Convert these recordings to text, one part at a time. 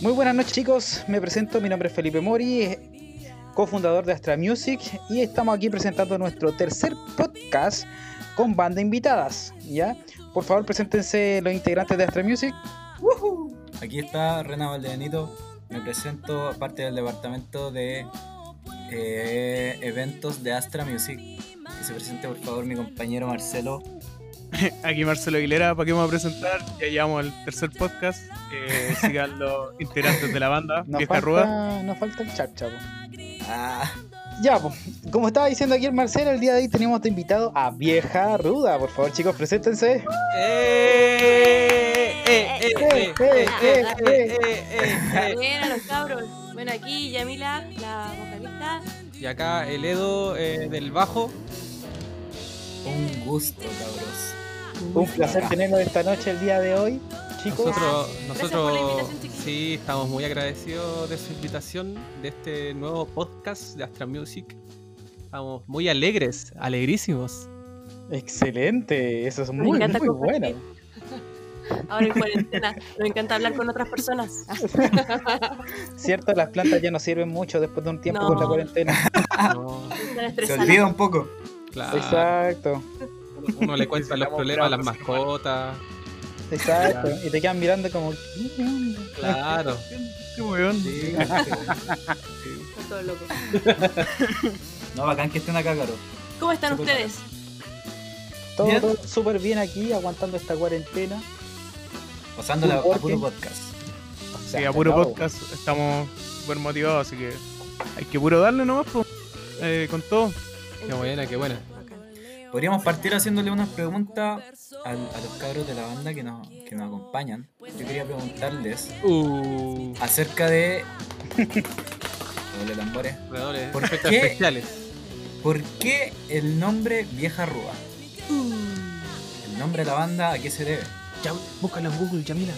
Muy buenas noches chicos, me presento, mi nombre es Felipe Mori, cofundador de Astra Music y estamos aquí presentando nuestro tercer podcast con banda invitadas, ¿ya? Por favor, preséntense los integrantes de Astra Music. Aquí está Rena Valdebenito, me presento parte del departamento de eh, eventos de Astra Music. Que se presente por favor mi compañero Marcelo. Aquí Marcelo Aguilera, ¿para qué vamos a presentar? Ya llevamos el tercer podcast. Eh, sigan los integrantes de la banda, Nos Vieja Ruda. falta, nos falta el charcha. po. Ah, Ya, pues, como estaba diciendo aquí el Marcelo, el día de hoy tenemos de invitado a Vieja Ruda. Por favor, chicos, preséntense. ¡Eh! ¡Eh! ¡Eh! ¡Eh! Eh, eh, eh, eh. ¡Eh! Buenas los cabros. Bueno, aquí Yamila, la vocalista. Y acá el Edo eh, del bajo. un gusto, cabros. Un placer tenerlo esta noche, el día de hoy. Chicos, Nosotros, chiquillos. sí, estamos muy agradecidos de su invitación, de este nuevo podcast de Astra Music. Estamos muy alegres, alegrísimos. excelente. Eso es muy, muy bueno. Ahora en cuarentena. Nos encanta hablar con otras personas. Cierto, las plantas ya no sirven mucho después de un tiempo No. con la cuarentena. No, Se olvida un poco. claro, Exacto, uno le cuenta los problemas a las mascotas. exacto. Y te quedan mirando como. Claro. Qué weón. Sí, Está todo loco. no, bacán que estén acá, cabros. ¿Cómo están ustedes? Todo, Bien. todo súper bien aquí, aguantando esta cuarentena. Pasándola a puro podcast. O Sí, sea, a puro no, podcast estamos súper motivados, así que hay que puro darle nomás, po. Eh, con todo. Qué buena, qué buena. Podríamos partir haciéndole unas preguntas a, los cabros de la banda que nos, que nos acompañan. Yo quería preguntarles Uh, acerca de. Doble tambores. ¿Por qué? especiales. ¿Por qué el nombre Vieja Rúa? El nombre de la banda, ¿a qué se debe? Ya, búscalo en Google, Yamila.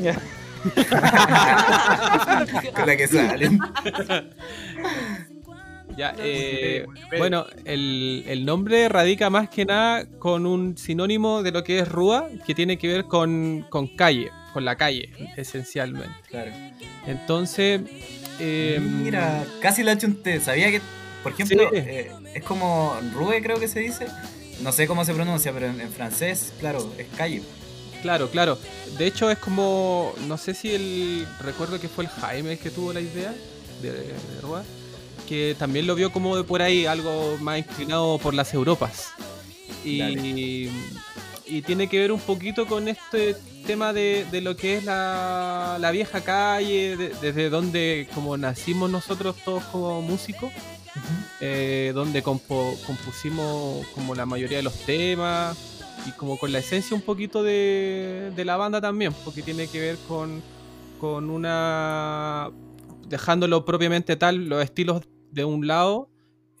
Ya. Con la que salen. Ya, eh, bueno, el, el nombre radica más que nada con un sinónimo de lo que es Rúa, que tiene que ver con, con calle, con la calle, esencialmente. Claro. Entonces, eh, Mira, casi la chunté. Sabía que, por ejemplo, Sí. eh, es como Rue, creo que se dice. No sé cómo se pronuncia, pero en, en francés, claro, es calle. claro, claro. De hecho, es como, no sé si el, recuerdo que fue el Jaime el que tuvo la idea de, de Rúa, que también lo vio como de por ahí, algo más inclinado por las Europas. Y, y tiene que ver un poquito con este tema de, de lo que es la, la vieja calle, de- desde donde como nacimos nosotros todos como músicos, eh, donde compo- compusimos como la mayoría de los temas y como con la esencia un poquito de, de la banda también, porque tiene que ver con, con una, dejándolo propiamente tal, los estilos de un lado,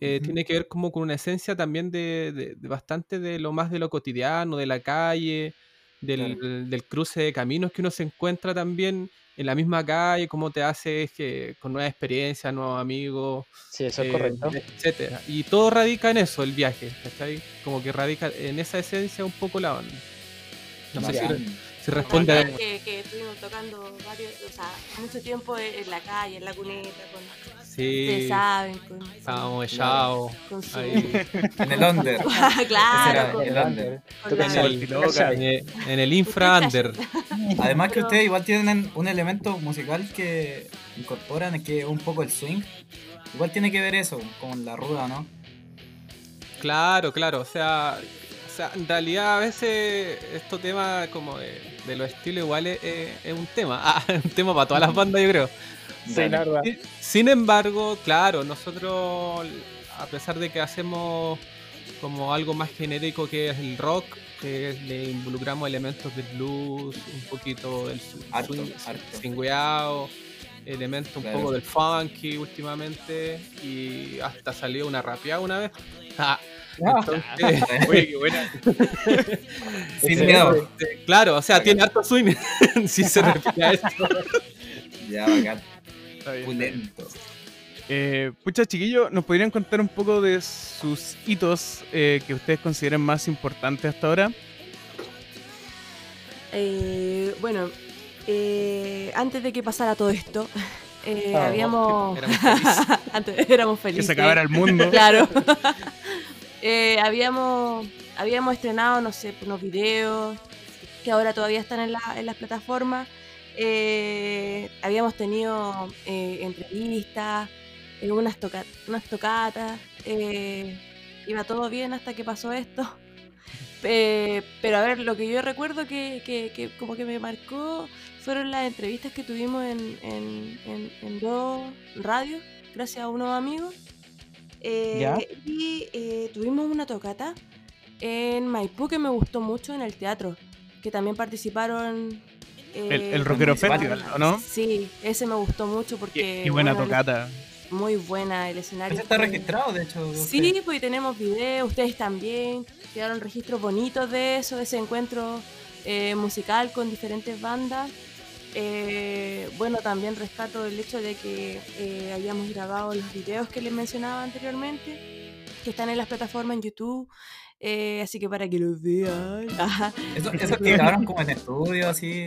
eh, tiene que ver como con una esencia también de, de- de bastante de lo más de lo cotidiano, de la calle, del, del cruce de caminos que uno se encuentra también en la misma calle, cómo te haces que, con nuevas experiencias, nuevos amigos, Sí, eso es eh, correcto. etcétera. Y todo radica en eso, el viaje, ¿cachai? Como que radica en esa esencia un poco la banda. No sé si responde a... que, que estuvimos tocando varios, o sea, mucho tiempo en la calle, en la cuneta, con, Sí, ustedes saben, con, estábamos echados. con su... ahí, En el under. claro, era el under. en, el, en en infra under. Además que ustedes igual tienen un elemento musical que incorporan, que es un poco el swing. Igual tiene que ver eso, con la ruda, ¿no? Claro, claro, o sea, o sea, en realidad a veces estos temas como de, de los estilos iguales es, es un tema, ah, un tema para todas las bandas yo creo. Sí, Dale. la verdad. Sí, Sin embargo, claro, nosotros, a pesar de que hacemos como algo más genérico que es el rock, que le involucramos elementos del blues, un poquito del swing, swingueado, elementos un Claro. poco del funky últimamente, y hasta salió una rapeada una vez. Ah, Ah, entonces, Oye, qué buena. Sin miedo. claro, o sea, tiene harto swing, si se refiere a esto. Ya, bacán. Está bien. Pulento. Eh, pucha, chiquillos, ¿nos podrían contar un poco de sus hitos eh, que ustedes consideren más importantes hasta ahora? Eh, bueno, eh, antes de que pasara todo esto, eh, Ah, habíamos. Éramos felices. antes éramos Que felices. se acabara el mundo. Claro. Eh, habíamos, habíamos estrenado, no sé, unos videos que ahora todavía están en, la- en las plataformas. Eh, habíamos tenido eh, entrevistas, eh, unas, toca- unas tocatas. eh, iba todo bien hasta que pasó esto. Eh, pero a ver, lo que yo recuerdo que, que- que como que me marcó fueron las entrevistas que tuvimos en, en, en, en dos radios, gracias a unos amigos. Eh, Ya. Y eh, tuvimos una tocata en Maipú que me gustó mucho en el teatro, que también participaron... eh, El, el Rockero. Festival, ¿o no? Sí, ese me gustó mucho porque... Qué, qué buena bueno, tocata. Muy buena el escenario. Ese está fue- registrado, de hecho. Sí, pues y tenemos videos, ustedes también. Quedaron registros bonitos de eso, de ese encuentro eh, musical con diferentes bandas. Eh, bueno, también rescato el hecho de que eh, hayamos grabado los videos que les mencionaba anteriormente, que están en las plataformas en YouTube. Eh, así que para que los vean. Ajá. Eso, eso que grabaron como en estudio, así.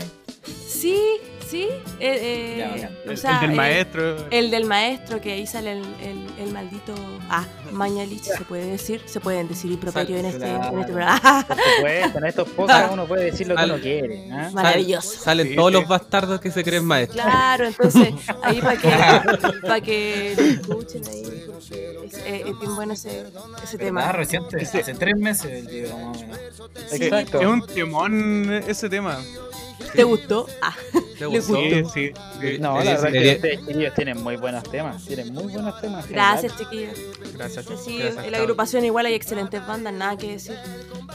Sí, sí. eh, Ya, eh, bacán. o El, sea, el del eh, maestro. El del maestro, que ahí sale el, el- el maldito. Ah, Mañalich, se puede decir. Se pueden decir improperios en este, en este programa. Por supuesto, en estos podcasts uno puede decir lo que Al- uno quiere. ¿ah? Maravilloso. Salen Sí, todos sí. los bastardos que se creen maestros. Claro, entonces, ahí para que, para que lo escuchen ahí, es, eh, es bien bueno ese, ese Ah, tema. reciente, Ese- hace tres meses el video, más o menos. Exacto. Es un temón ese tema. ¿Te gustó? Ah, ¿Te Le gustó? Sí, sí. sí. No, la verdad que ustedes chiquillos tienen muy buenos temas. Tienen muy buenos temas. gracias, general. chiquillos. Gracias. Sí, gracias, en la agrupación igual hay excelentes bandas, nada que decir.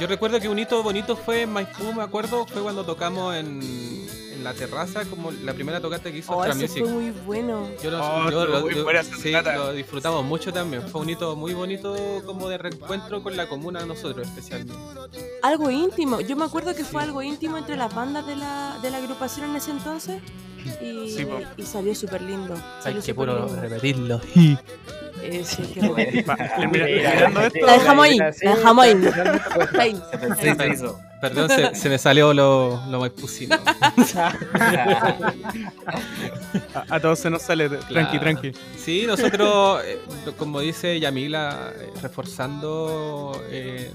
Yo recuerdo que un hito bonito fue en Maipú, me acuerdo, fue cuando tocamos en la terraza, como la primera tocata que hizo Oh, Astra eso Music. fue muy bueno. Yo lo, Oh, yo estuvo lo- muy yo- buena esa sí, lo disfrutamos mucho también. Fue un hito muy bonito como de reencuentro con la comuna nosotros especialmente. Algo íntimo. Yo me acuerdo que fue algo íntimo entre las bandas de la, de la agrupación en ese entonces. Y, Sí, y salió súper lindo. Hay que puro lindo. repetirlo. Eh, sí, qué bueno. Mirando esto, La dejamos ahí, la dejamos ahí. se hizo. Perdón, se, se me salió lo, lo maipusino. a, a todos se nos sale. Tranqui, tranqui. Sí, nosotros, eh, como dice Yamila, eh, reforzando eh,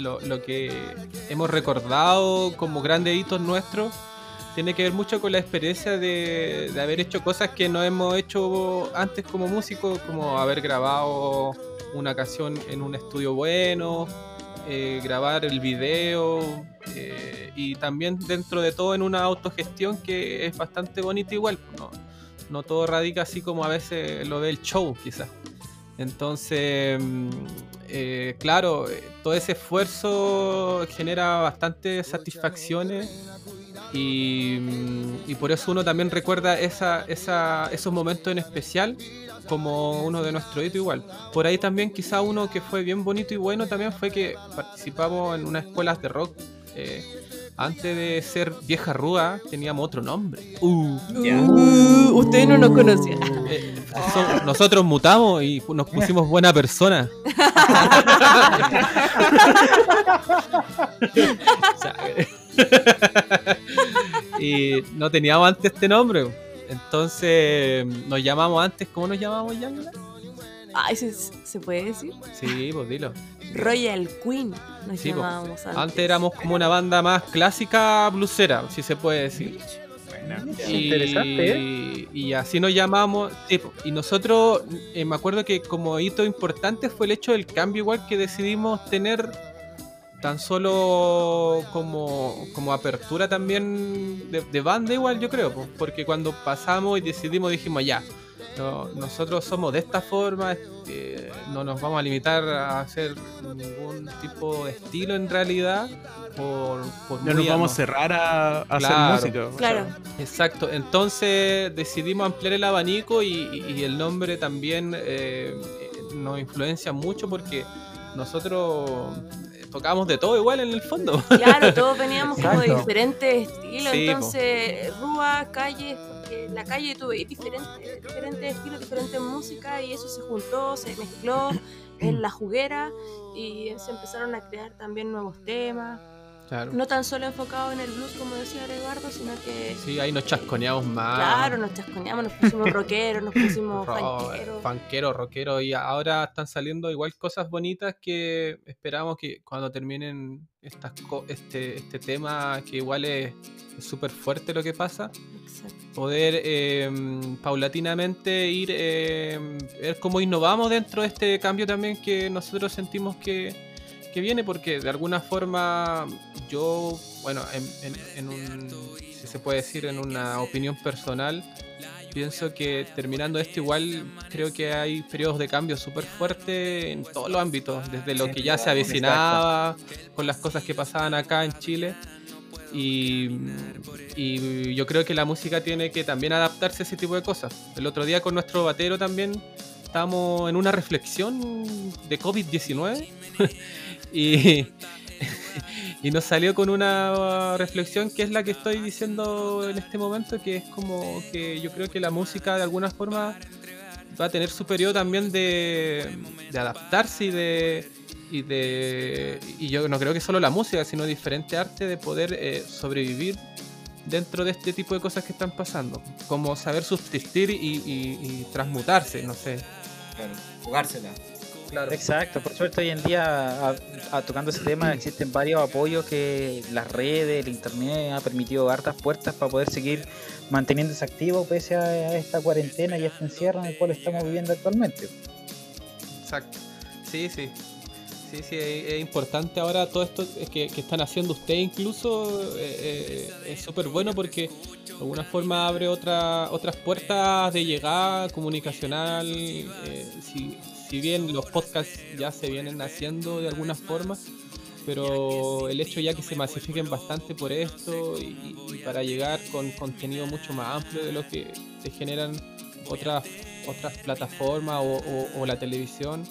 lo, lo que hemos recordado como grandes hitos nuestros, tiene que ver mucho con la experiencia de, de haber hecho cosas que no hemos hecho antes como músicos, como haber grabado una canción en un estudio bueno, eh, grabar el video eh, y también dentro de todo en una autogestión que es bastante bonita igual. ¿no? no todo radica así como a veces lo ve el show, quizás. Entonces, mm, eh, claro, eh, todo ese esfuerzo genera bastantes satisfacciones y, mm, y por eso uno también recuerda esa, esa- esos momentos en especial como uno de nuestro hito igual. Por ahí también quizá uno que fue bien bonito y bueno también fue que participamos en unas escuelas de rock. eh, antes de ser vieja rúa teníamos otro nombre. Uh. Uh, ustedes no nos conocían. Eh, so- nosotros mutamos y nos pusimos buena persona. O sea, y no teníamos antes este nombre. Entonces nos llamamos antes, ¿cómo nos llamamos ya? Ay, ¿se, se puede decir? Sí, pues dilo. Royal Queen nos Sí, po. llamábamos antes. Antes éramos como una banda más clásica blusera, si se puede decir. Y, Interesante, ¿eh? y así nos llamamos. sí, po. y nosotros, eh, me acuerdo que como hito importante fue el hecho del cambio, igual que decidimos tener tan solo como, como apertura también de, de banda, igual yo creo, po. porque cuando pasamos y decidimos, dijimos ya. no- nosotros somos de esta forma, eh, no nos vamos a limitar a hacer ningún tipo de estilo en realidad. Por, por No nos vamos a cerrar a, a Claro. hacer música. o Claro. sea, Exacto, entonces decidimos ampliar el abanico y el nombre también eh, nos influencia mucho porque nosotros tocamos de todo igual en el fondo. Claro, todos veníamos como de diferentes estilos, Sí, po. entonces Rúa, calles, porque en la calle tuve diferentes, diferentes estilos, diferentes músicas y eso se juntó, se mezcló en la juguera y se empezaron a crear también nuevos temas. Claro. No tan solo enfocado en el blues, como decía Eduardo, sino que. Sí, ahí nos chasconeamos más. Claro, nos chasconeamos, nos pusimos rockeros, nos pusimos Ro- funkeros. Funkero, rockero, y ahora están saliendo igual cosas bonitas que esperamos que cuando terminen estas co- este, este tema, que igual es es súper fuerte lo que pasa, Exacto. poder eh, paulatinamente ir, eh, ver cómo innovamos dentro de este cambio también que nosotros sentimos que, que viene, porque de alguna forma yo, bueno, en, en- en un, si se puede decir, en una opinión personal, pienso que terminando esto igual creo que hay periodos de cambio súper fuertes en todos los ámbitos, desde lo que ya se avecinaba, con las cosas que pasaban acá en Chile. Y, y yo creo que la música tiene que también adaptarse a ese tipo de cosas. El otro día con nuestro batero también estábamos en una reflexión de COVID-19 y, nos salió con una reflexión que es la que estoy diciendo en este momento, que es como que yo creo que la música de alguna forma va a tener su periodo también de, adaptarse y de, y de y yo no creo que solo la música sino diferente arte de poder eh, sobrevivir dentro de este tipo de cosas que están pasando como saber subsistir y transmutarse no sé Claro, jugársela. Claro Exacto, por suerte hoy en día, a- a- tocando ese tema, existen varios apoyos que las redes, el internet ha permitido hartas puertas para poder seguir manteniéndose activo pese a, a esta cuarentena y a este encierro en el cual estamos viviendo actualmente. Exacto. Sí, sí. Sí, sí, es, es importante ahora todo esto que, que están haciendo ustedes incluso eh, eh, es súper bueno porque de alguna forma abre otra, otras puertas de llegada comunicacional. eh, si, si bien los podcasts ya se vienen haciendo de alguna forma, pero el hecho ya que se masifiquen bastante por esto y, y para llegar con contenido mucho más amplio de lo que se generan otras otras plataformas o, o- o la televisión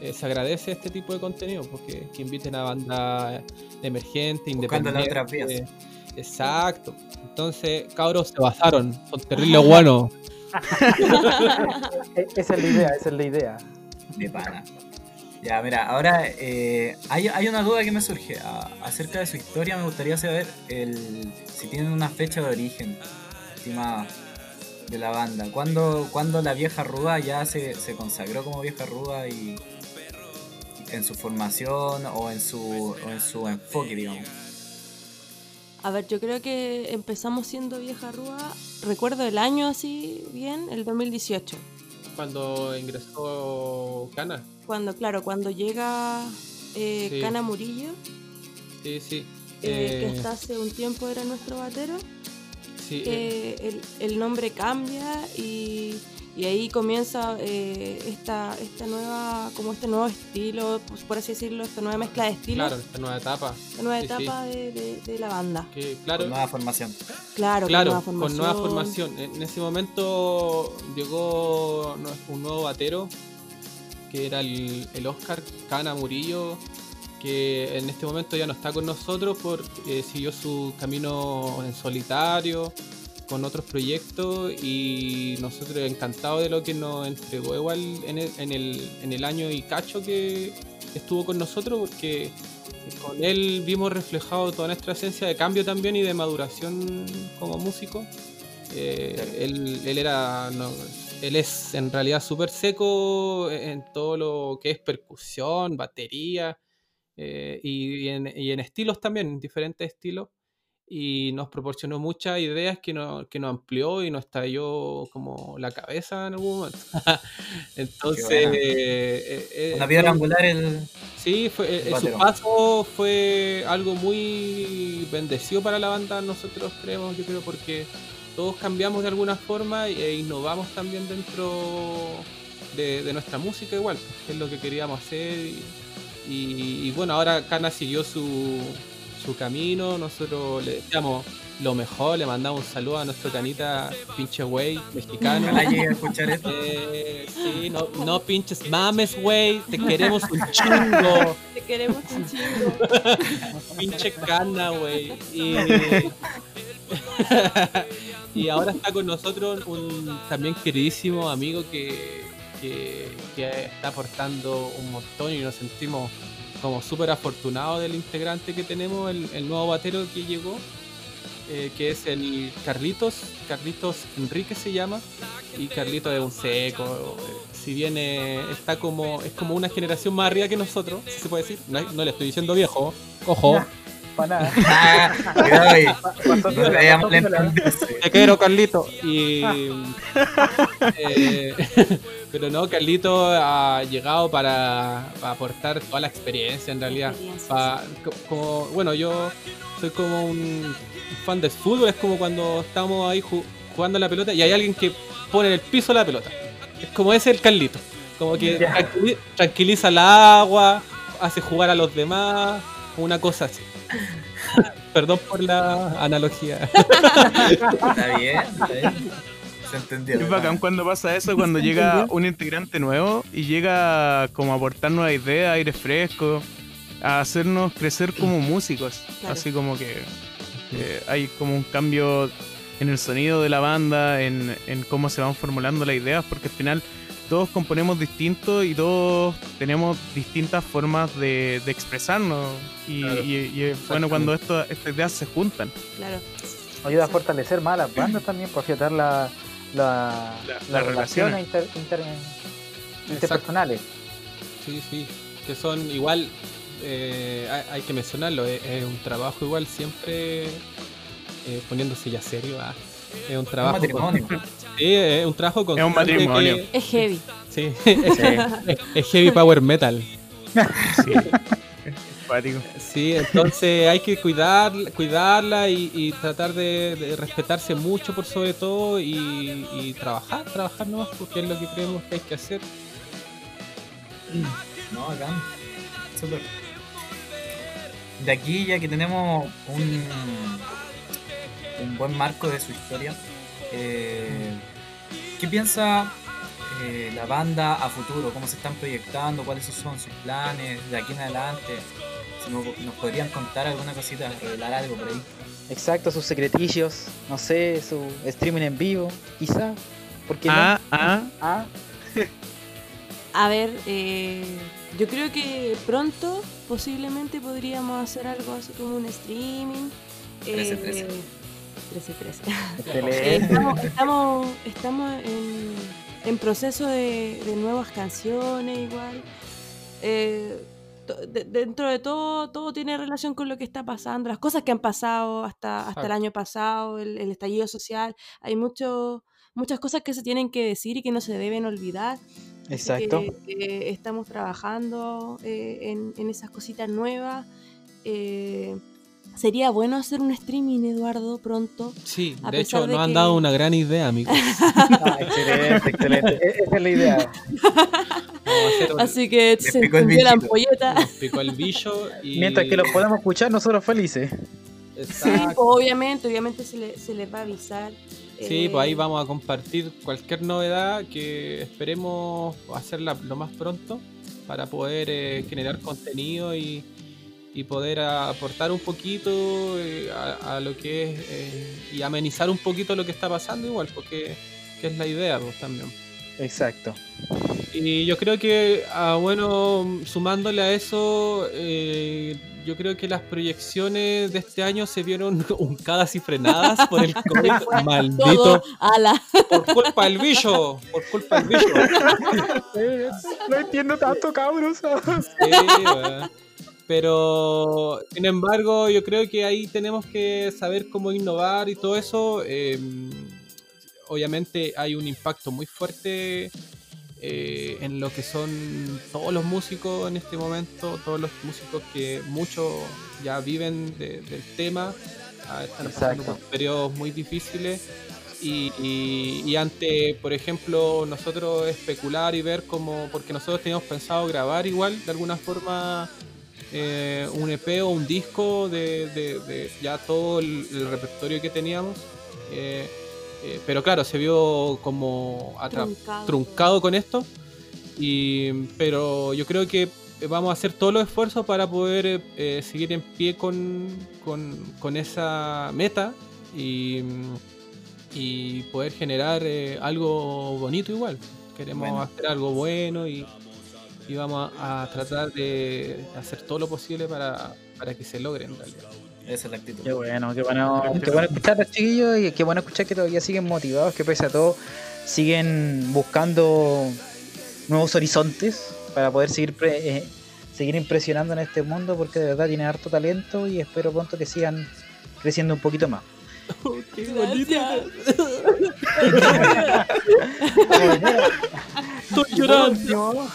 eh, se agradece este tipo de contenido porque que inviten a bandas emergentes independientes otras vías. exacto entonces cabros se basaron son terribles buenos E- Esa es la idea, esa es la idea. De pana. Ya, mira, ahora eh, hay, hay una duda que me surge. Acerca de su historia me gustaría saber el, si tienen una fecha de origen de la banda. ¿Cuándo, cuándo la vieja Rúa ya se, se consagró como vieja Rúa y en su formación o en su, o en su enfoque, digamos? A ver, yo creo que empezamos siendo vieja rúa. Recuerdo el año así bien, el 2018. Cuando ingresó Cana Cuando, claro, cuando llega eh, Sí. Cana Murillo, sí sí. Eh, que Eh, hasta hace un tiempo era nuestro batero, sí, eh, eh, el, el nombre cambia y, y ahí comienza eh, esta, esta nueva, como este nuevo estilo, pues, por así decirlo, esta nueva mezcla de estilos, claro esta nueva etapa esta nueva sí, sí. etapa de, de- de la banda. que claro Con nueva formación. Claro, Claro, con nueva con nueva formación. En ese momento llegó un nuevo batero, que era el, el Oscar Cana Murillo, que en este momento ya no está con nosotros porque siguió su camino en solitario, con otros proyectos y nosotros encantados de lo que nos entregó igual en el, en el, en el año y cacho que estuvo con nosotros porque con él vimos reflejado toda nuestra esencia de cambio también y de maduración como músico. Eh, él, él era él es en realidad súper seco en todo lo que es percusión, batería eh, y, en, y en estilos también, diferentes estilos. Y nos proporcionó muchas ideas que, nos que nos amplió y nos estalló como la cabeza en algún momento. Entonces, Qué buena. eh, eh, piedra angular el. Sí, fue, eh, su paso fue algo muy bendecido para la banda, nosotros creemos, yo creo, porque todos cambiamos de alguna forma e innovamos también dentro de, de nuestra música igual, que es lo que queríamos hacer. Y, y- y bueno, ahora Cana siguió su, su camino, nosotros le deseamos lo mejor, le mandamos un saludo a nuestro canita pinche güey mexicano. Ojalá llegue a escuchar esto. Eh, sí, no, no pinches mames, güey, te queremos un chingo. Te queremos un chingo. Pinche cana, güey. Y, y ahora está con nosotros un también queridísimo amigo que, que, que está aportando un montón y nos sentimos como súper afortunado del integrante que tenemos, el, el nuevo batero que llegó, eh, que es el Carlitos, Carlitos Enrique se llama, y Carlitos es un seco, eh, si bien eh, está como, es como una generación más arriba que nosotros, si se puede decir, no, no le estoy diciendo viejo, ojo, Para nada. Cuidado te quiero Carlito, y... eh, pero no, Carlito ha llegado para, para aportar toda la experiencia en realidad. Como, bueno, yo soy como un fan del fútbol, es como cuando estamos ahí ju- jugando la pelota y hay alguien que pone en el piso la pelota. Es como ese el Carlito. Como que Ya. tranquili- tranquiliza la agua, hace jugar a los demás, una cosa así. Perdón por la analogía. Está bien, está bien. Se. Es bacán cuando pasa eso, cuando llega ¿Entendió? un integrante nuevo y llega como a aportar nuevas ideas, aire fresco, a hacernos crecer como músicos. Claro. Así como que eh, hay como un cambio en el sonido de la banda, en, en cómo se van formulando las ideas, porque al final todos componemos distinto y todos tenemos distintas formas de, de expresarnos. Y, Claro. y- y es bueno cuando esto- estas ideas se juntan. Claro. Ayuda a fortalecer más a las bandas también, para afiatar la, la, La- las relaciones inter- inter- interpersonales. Sí, sí, que son igual, eh, hay, hay que mencionarlo, es, es un trabajo igual siempre eh, poniéndose ya serio. ah, es un Un trabajo. matrimonio. con- sí, es un trabajo con. matrimonio. Es heavy. Sí, es, es- es heavy power metal. Sí. Simpático. Sí, entonces hay que cuidar, cuidarla y, y tratar de, de respetarse mucho por sobre todo y, y trabajar, trabajar nomás porque es lo que creemos que hay que hacer. No, acá. Súper. De aquí, ya que tenemos un, un buen marco de su historia, eh, ¿qué piensa eh, la banda a futuro? ¿Cómo se están proyectando? ¿Cuáles son sus planes de aquí en adelante? Si nos, nos podrían contar alguna cosita, revelar algo por ahí. Exacto, sus secretillos, no sé, su streaming en vivo, quizá. ¿Por qué Ah, no? ah, Ah, A ver, eh, yo creo que pronto posiblemente podríamos hacer algo así como un streaming. Trece, trece. 13 13. excelente. estamos estamos, estamos en, en proceso de, de nuevas canciones igual. Eh, de- dentro de todo, todo tiene relación con lo que está pasando, las cosas que han pasado hasta, hasta el año pasado, el, el estallido social. Hay mucho, muchas cosas que se tienen que decir y que no se deben olvidar. Exacto. que, eh, estamos trabajando eh, en, en esas cositas nuevas. Eh, sería bueno hacer un streaming, Eduardo, pronto. Sí, A de hecho de nos han dado una gran idea, amigos. Ah, excelente, excelente. E- Esa es la idea. Vamos a hacer un- Así que se encendió la ampolleta. nos picó el bicho y... Mientras que los podamos escuchar, nosotros felices. Sí, pues, obviamente, obviamente se, le- se les va a avisar. Sí, Eh, pues ahí vamos a compartir cualquier novedad que esperemos hacerla lo más pronto para poder eh, generar contenido y, y poder aportar un poquito eh, a, a lo que es eh, y amenizar un poquito lo que está pasando igual, porque que es la idea pues, también. Exacto. Y yo creo que, ah, bueno, sumándole a eso, eh, yo creo que las proyecciones de este año se vieron uncadas y frenadas por el COVID. Maldito. Por culpa del bicho. Por culpa del bicho. No entiendo tanto, cabros. Sí, weón. Pero, sin embargo, yo creo que ahí tenemos que saber cómo innovar y todo eso. Eh, obviamente hay un impacto muy fuerte eh, en lo que son todos los músicos en este momento, todos los músicos que muchos ya viven de- del tema, ah, están pasando por periodos muy difíciles. Y, y- y ante, por ejemplo, nosotros especular y ver cómo, porque nosotros teníamos pensado grabar igual, de alguna forma, eh, un EP o un disco de, de- de ya todo el, el repertorio que teníamos. eh, eh, pero claro, se vio como Truncado. truncado con esto. Y, pero yo creo que vamos a hacer todos los esfuerzos para poder seguir en pie con, con, con esa meta y, y poder generar algo bonito igual. Queremos Bueno. hacer algo bueno y, y vamos a, a tratar de hacer todo lo posible para, para que se logre en realidad. Esa es la actitud. Qué bueno, qué bueno, qué bueno escuchar a los chiquillos y qué bueno escuchar que todavía siguen motivados, que pese a todo siguen buscando nuevos horizontes para poder seguir pre- eh, seguir impresionando en este mundo porque de verdad tienen harto talento y espero pronto que sigan creciendo un poquito más. ¡Qué Gracias. Estoy último,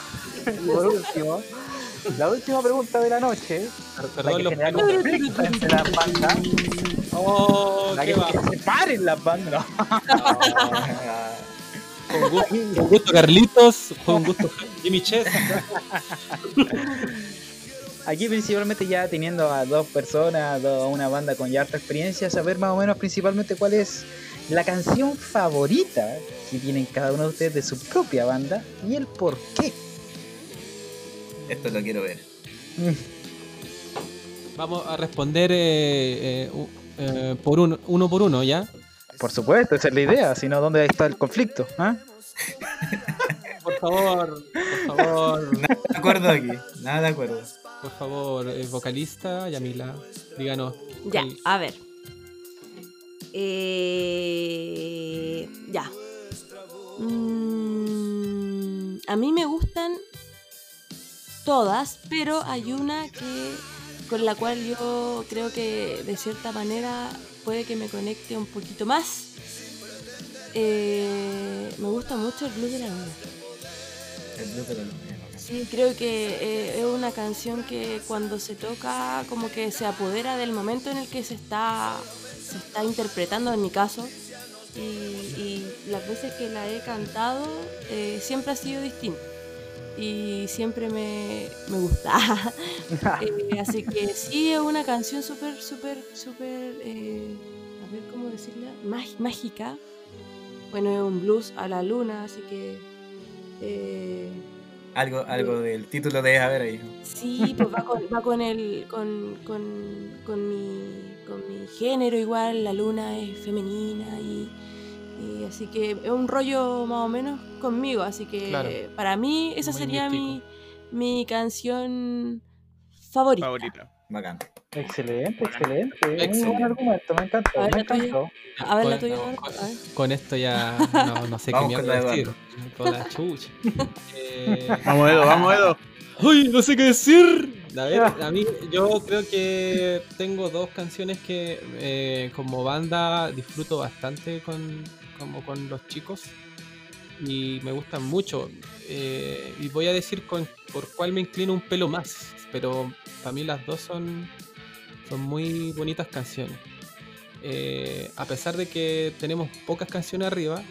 y por último, la última pregunta de la noche, la Perdón, que los genera conflicto entre las bandas, Oh, la que, va. que separen las bandas. Gusto, con gusto Carlitos, con gusto Jimmy Chess. Aquí principalmente ya teniendo a dos personas, a una banda con ya harta experiencia, saber más o menos principalmente cuál es la canción favorita que tienen cada uno de ustedes de su propia banda y el por qué. Esto lo quiero ver. Vamos a responder eh, eh, u- eh, por uno, uno por uno, ¿ya? Por supuesto, esa es la idea, si no, ¿dónde está el conflicto? ¿Ah? Por favor, por favor, Nada de acuerdo aquí. Nada de acuerdo. por favor, eh, vocalista, Yamila, díganos. Ya, a ver. Eh, ya. Mm, a mí me gustan todas, pero hay una que con la cual yo creo que de cierta manera puede que me conecte un poquito más. Eh, me gusta mucho el blues de la luna. El blue de la luna. Sí, creo que eh, es una canción que cuando se toca como que se apodera del momento en el que se está, se está interpretando en mi caso. Y, y las veces que la he cantado eh, siempre ha sido distinto. Y siempre me, me gusta. Eh, así que sí, es una canción súper, súper, súper, eh, a ver cómo decirla, mágica. Bueno, es un blues a la luna, así que... eh, Algo, algo del título debes haber ahí. Sí, pues va con, va con el con, con, con mi, con mi género igual, la luna es femenina y, y así que es un rollo más o menos conmigo, así que Claro. para mí esa Muy sería mi, mi canción favorita. Favorita. Bacán. Excelente, excelente. Muy Excelente. buen argumento, me encantó, A ver, me la tuya. encantó. A ver la Con- tuya, no, Eduardo, con, a ver. con esto ya no, no sé qué mierda de decir. Con la chucha. Eh, Vamos, Edo, vamos, Edo. ¡Uy! No sé qué decir. A ver, a mí yo creo que tengo dos canciones que eh, como banda disfruto bastante con, como con los chicos y me gustan mucho. Eh, y voy a decir con, por cuál me inclino un pelo más, pero para mí las dos son, son muy bonitas canciones. Eh, a pesar de que tenemos pocas canciones arriba,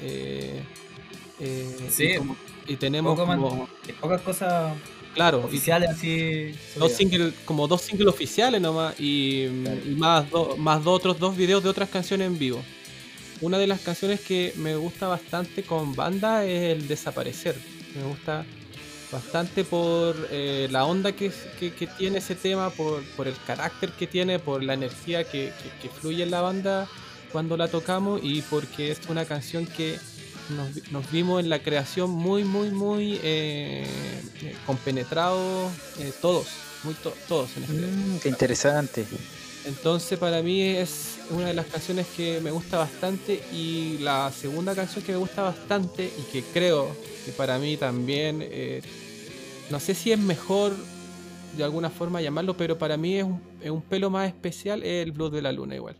eh, Sí, y, como- y tenemos como, Pocas cosas claro, y oficiales así. dos singles, como dos singles oficiales nomás y, Claro. y más, do- más dos otros dos videos de otras canciones en vivo. Una de las canciones que me gusta bastante con banda es el Desaparecer. Me gusta bastante por eh, la onda que, que- que tiene ese tema, por, por el carácter que tiene, por la energía que, que- fluye en la banda cuando la tocamos y porque es una canción que nos, nos vimos en la creación muy, muy, muy eh, eh, compenetrados eh, todos, muy to- todos en este. Mm, qué interesante. Entonces para mí es una de las canciones que me gusta bastante y la segunda canción que me gusta bastante y que creo que para mí también, eh, no sé si es mejor de alguna forma llamarlo, pero para mí es un, es un pelo más especial, es el Blues de la Luna igual.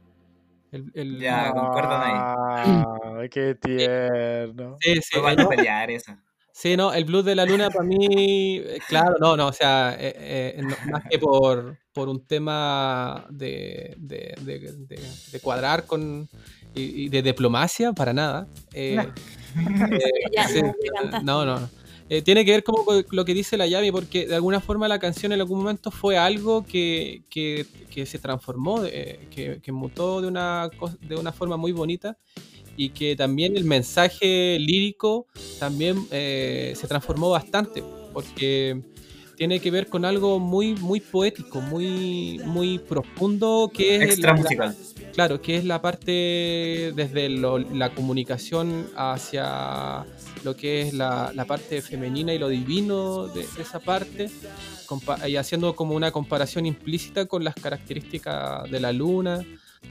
El, el- Ya, concuerdan ahí. Ay, qué tierno. Sí, sí, Fue para no pelear esa. Sí, no, el blues de la luna para mí, eh, claro, no, no, o sea, eh, eh, no- más que por, por un tema de, de, de- de- cuadrar con y, y de diplomacia, para nada. eh, eh, Ya, sí, no, no, no, no. Eh, tiene que ver como con lo que dice la Yami, porque de alguna forma la canción en algún momento fue algo que, que- que se transformó, que, que mutó de una, de una forma muy bonita y que también el mensaje lírico también eh, se transformó bastante, porque tiene que ver con algo muy, muy poético, muy, muy profundo, que es Extra la- musical. Claro, que es la parte desde lo- la comunicación hacia lo que es la, la parte femenina y lo divino de, de esa parte, y haciendo como una comparación implícita con las características de la luna,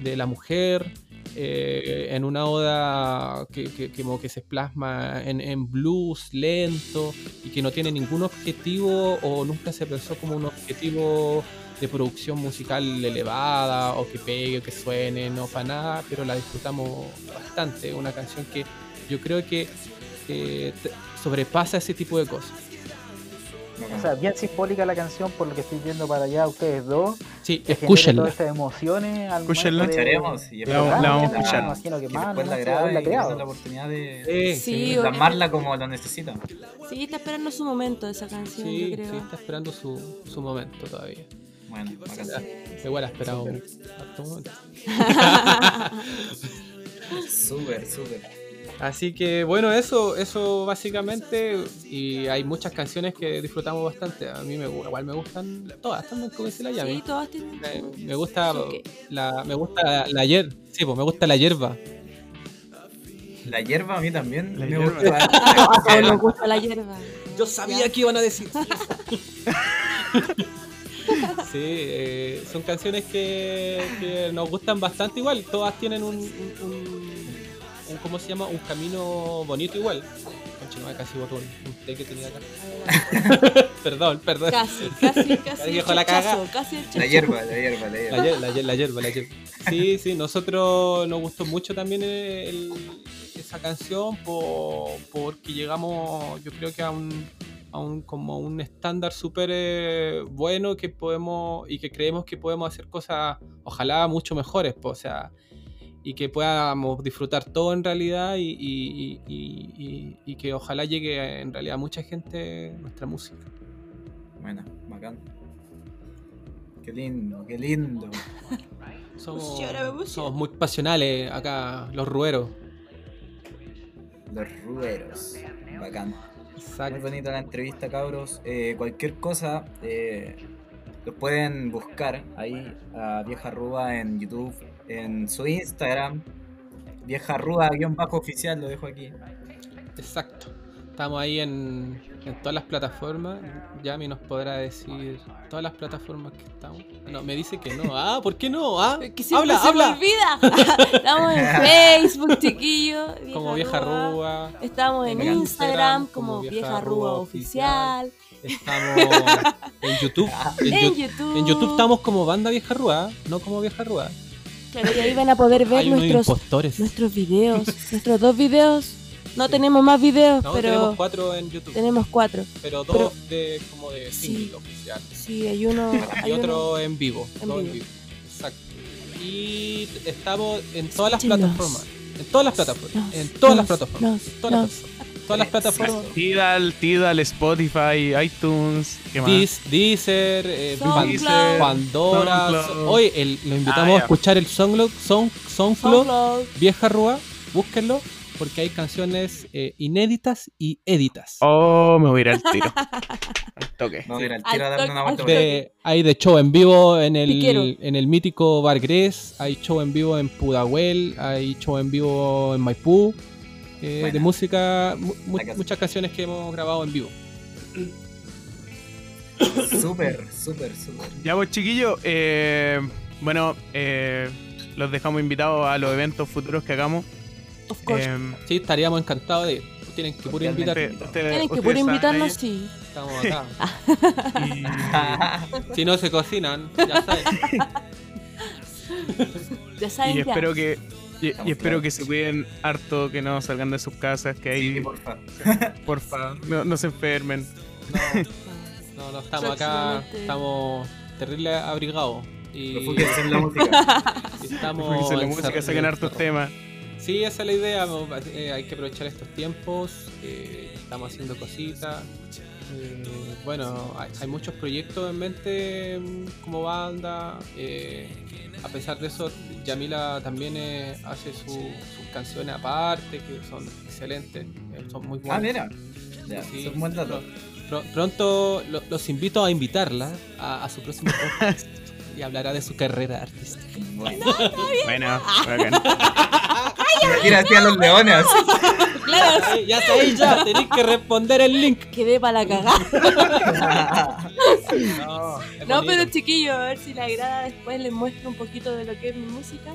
de la mujer, eh, en una oda que, que- que como que se plasma en, en blues lento y que no tiene ningún objetivo o nunca se pensó como un objetivo de producción musical elevada o que pegue o que suene, no para nada, pero la disfrutamos bastante. Una canción que yo creo que eh, sobrepasa ese tipo de cosas. O sea, bien simbólica la canción por lo que estoy viendo para allá ustedes dos. Sí, escúchenla. Todas estas emociones al Escúchenla. momento de- Escucharemos y La- esperamos la vamos a escuchar. Imagino que que más, después no la grabe haberla y la oportunidad de, Sí, Sí, de plasmarla como lo necesita. Sí, está esperando su momento esa canción, Sí, yo creo. sí, está esperando su, su momento todavía. Bueno, bacán. Igual ha esperado. Súper, súper. Así que bueno, eso, eso básicamente. Y hay muchas canciones que disfrutamos bastante. A mí me, gu- igual me gustan todas, también como dice la Sí, llave. todas tienen. Me, me gusta la, me gusta la, la hier- sí, pues me gusta la hierba. La hierba a mí también La me hierba. gusta. A todos nos gusta la hierba. Yo sabía que iban a decir. Sí, eh, son canciones que, que nos gustan bastante igual. Todas tienen un, un, un- un- ¿cómo se llama? Un camino bonito igual. No, casi botó un, un té que tenía acá. perdón, perdón. Casi, casi, casi. Dejó la caga. Casi La hierba, la hierba, la La, hierba. hier- la, hier- la hierba, la hierba. Sí, sí, nosotros nos gustó mucho también el- esa canción por, porque llegamos, yo creo que a un, a un como un estándar súper eh, bueno que podemos y que creemos que podemos hacer cosas, ojalá mucho mejores, po, o sea, y que podamos disfrutar todo en realidad y, y- y- y- que ojalá llegue a- en realidad a mucha gente nuestra música. Bueno, bacán. Qué lindo, qué lindo. Somos, somos muy pasionales acá, los rueros. Los rueros. Bacán. Muy Exacto. bonita la entrevista, cabros. Eh, cualquier cosa, eh, los pueden buscar ahí a Vieja Rúa en YouTube, en su Instagram. Vieja Rúa, guion bajo oficial, lo dejo aquí. Exacto. Estamos ahí en, en todas las plataformas. Yami nos podrá decir todas las plataformas que estamos. No, me dice que no. Ah, ¿por qué no? Ah, Que siempre habla, se habla. me olvida. Estamos en Facebook, chiquillo. Como vieja rúa. Estamos en En Instagram, Instagram, como como Vieja Rúa Rúa Oficial. Estamos en YouTube. En, YouTube. en YouTube estamos como banda vieja rúa, no como vieja rúa. Claro, y ahí van a poder ver Hay nuestros, nuestros videos. nuestros dos videos. No tenemos más videos, No, pero tenemos cuatro en YouTube. tenemos cuatro. Pero dos pero- de como de Sí. single oficial. Sí, hay uno. y hay uno- otro en vivo. en dos vivo. Exacto. Y estamos en todas las plataformas. En todas las plataformas. Nos, en todas las nos, plataformas. nos, todas, las plataformas. Todas las plataformas. Tidal, Tidal, Spotify, iTunes, ¿qué más? Deez- Deezer, eh, SoundCloud. Pan- Pandora. SoundCloud. Hoy el, lo invitamos Ah, a escuchar el Songcloud, Song, Songcloud, SoundCloud. Vieja Rúa. Búsquenlo porque hay canciones eh, inéditas y editas. Oh, me voy a ir al tiro. Al toque. Vamos a ir al Al tiro a darle toque, una vuelta. De- hay de show en vivo en el, en el mítico Bar Gres, hay show en vivo en Pudahuel, hay show en vivo en Maipú, eh, de música, mu- muchas canciones que hemos grabado en vivo. Súper, súper, súper. Ya pues chiquillos, eh, bueno, eh, los dejamos invitados a los eventos futuros que hagamos. Of course. Eh, Sí, estaríamos encantados de Tienen que puro invitar. Cordialmente. usted- ustedes- Tienen que puro saben invitarnos, sí. Estamos acá. y- si no se cocinan, ya sabes. Ya saben Y ya. espero que y, espero que se cuiden harto, que no salgan de sus casas, que ahí, Sí, porfa. porfa, no, no se enfermen. No, no estamos acá. Estamos terrible abrigados. Y, Refúgiense en la música. y estamos. En la música, saquen hartos temas. Sí, esa es la idea. eh, hay que aprovechar estos tiempos. eh, estamos haciendo cositas. eh, bueno, hay, hay muchos proyectos en mente mm, como banda. A pesar de eso, Yamila también eh, hace su- sus canciones aparte, que son excelentes. eh, son muy buenas. Ah, mira. Ya, Sí, es un buen dato. Pro- pronto lo- los invito a invitarla a, a su próximo podcast y hablará de su carrera artística. Bueno, Bueno, bacán. Mira, hacia los leones. Claro, Ay, ya sabéis, ya tenéis que responder el link. quedé para la cagada. No, No, pero chiquillos, a ver si les agrada. Después les muestro un poquito de lo que es mi música.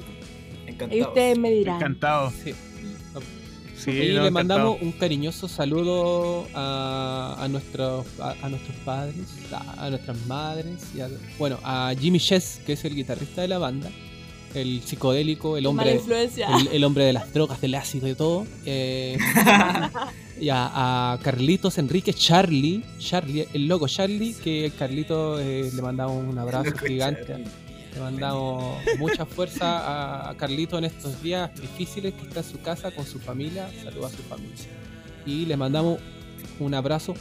Y Encantado. ustedes me dirán. Encantado. Sí. Sí, y no, le encantado. mandamos un cariñoso saludo a, a nuestros a, a nuestros padres, a, a nuestras madres, y a- bueno, a Jimmy Chess, que es el guitarrista de la banda, el psicodélico, el hombre, el, el hombre de las drogas, del ácido y todo. eh, y a, a Carlitos Enrique Charlie, Charlie, el loco Charlie, que Carlito eh, le mandamos un abrazo gigante. Le mandamos mucha fuerza a, a Carlito en estos días difíciles que está en su casa con su familia. Saludos a su familia. Y le mandamos un abrazo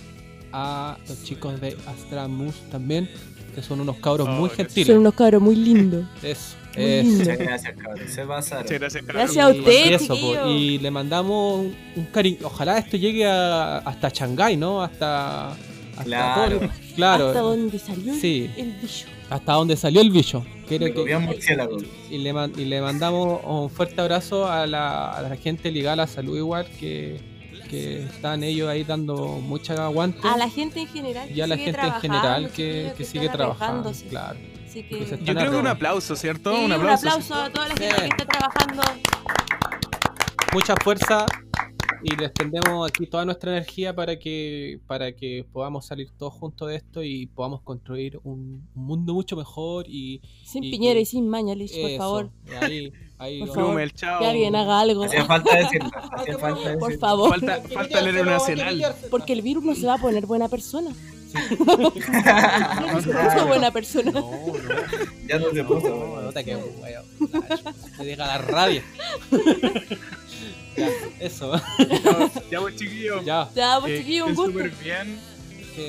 a los chicos de Astramus también, que son unos cabros Oh, muy gracias. gentiles. Son unos cabros muy lindos. Eso, Muy eso. lindo. Muchas gracias, cabrón. Se pasaron. Muchas gracias. Gracias a usted, y, eso, po, chiquillo. y le mandamos un, un cariño. Ojalá esto llegue a- hasta Shanghái, ¿no? Hasta. hasta Claro. todo- claro. Hasta donde salió Sí. el bicho. Hasta donde salió el bicho. Que- y, le man- y le mandamos un fuerte abrazo a la, a la gente ligada a la salud igual que, que están ellos ahí dando mucha aguante. A la gente en general. y a la gente en general que, sigue trabajando. Claro. Así que, Yo creo que un aplauso, ¿cierto? Sí, un aplauso. a toda la gente Sí. que está trabajando. Mucha fuerza y les tendemos aquí toda nuestra energía para que para que podamos salir todos juntos de esto y podamos construir un, un mundo mucho mejor y Sin Y- Piñera y- y sin Mañalich, por eso. favor. Ahí, ahí Por favor. Chao. Que alguien haga algo. Hacía falta decirlo. Hacía falta Por decirlo. favor. Falta, falta el héroe nacional. Porque el virus no se va a poner buena persona. no se puso buena persona. No, no. Ya no se No, puso. nota que huevo. Me deja la rabia. ya, eso. Ya, pues, chiquillos. Ya. Ya, pues Eh, chiquillos, un gusto. súper bien.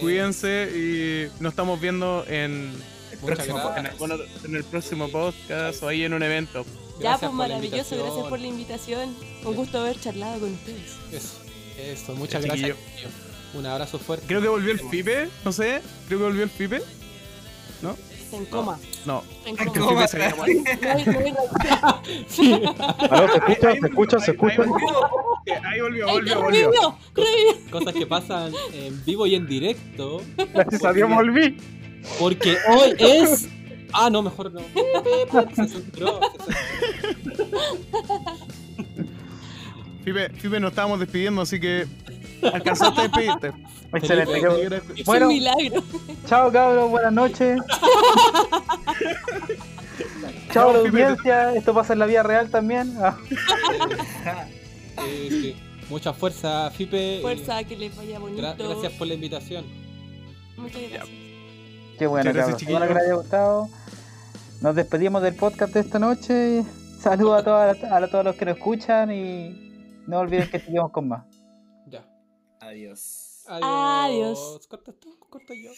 Cuídense y nos estamos viendo en, El próximo en, el próximo podcast o ahí en un evento. Ya, Gracias pues maravilloso, gracias por la invitación. Un gusto haber charlado con ustedes. Eso, eso, muchas gracias. chiquillo. Un abrazo fuerte. Creo que volvió el Pipe, no sé. Creo que volvió el Pipe. Está en coma. No, en coma. ¿Cómo? Pipe se había muerto. No hay- no hay- ¿Aló? ¿Se escucha? ¿Se escucha? ¿Se Ahí escucha? volvió, ahí volvió, ¡Ay, volvió, te volvió. revivió! ¡Revivió! Cosas que pasan en vivo y en directo. Gracias a Dios volví. Porque hoy es. Ah, no, mejor no. Se censuró, Pipe, nos estábamos despidiendo, así que alcanzaste a despedirte. Excelente. Qué- Es Bueno, un milagro. chao cabros, buenas noches. Chao la audiencia. Esto pasa en la vida real también. Ah. Eh, sí. Mucha fuerza, Fipe. Fuerza, que les vaya bonito. gra- gracias por la invitación. Muchas gracias. Qué bueno, gracias, que les haya gustado. Nos despedimos del podcast de esta noche. Saludos a, todas, a, a todos los que nos escuchan y no olviden que seguimos con más. Ya. Adiós. Adiós. Adiós. Corta tú, corta yo.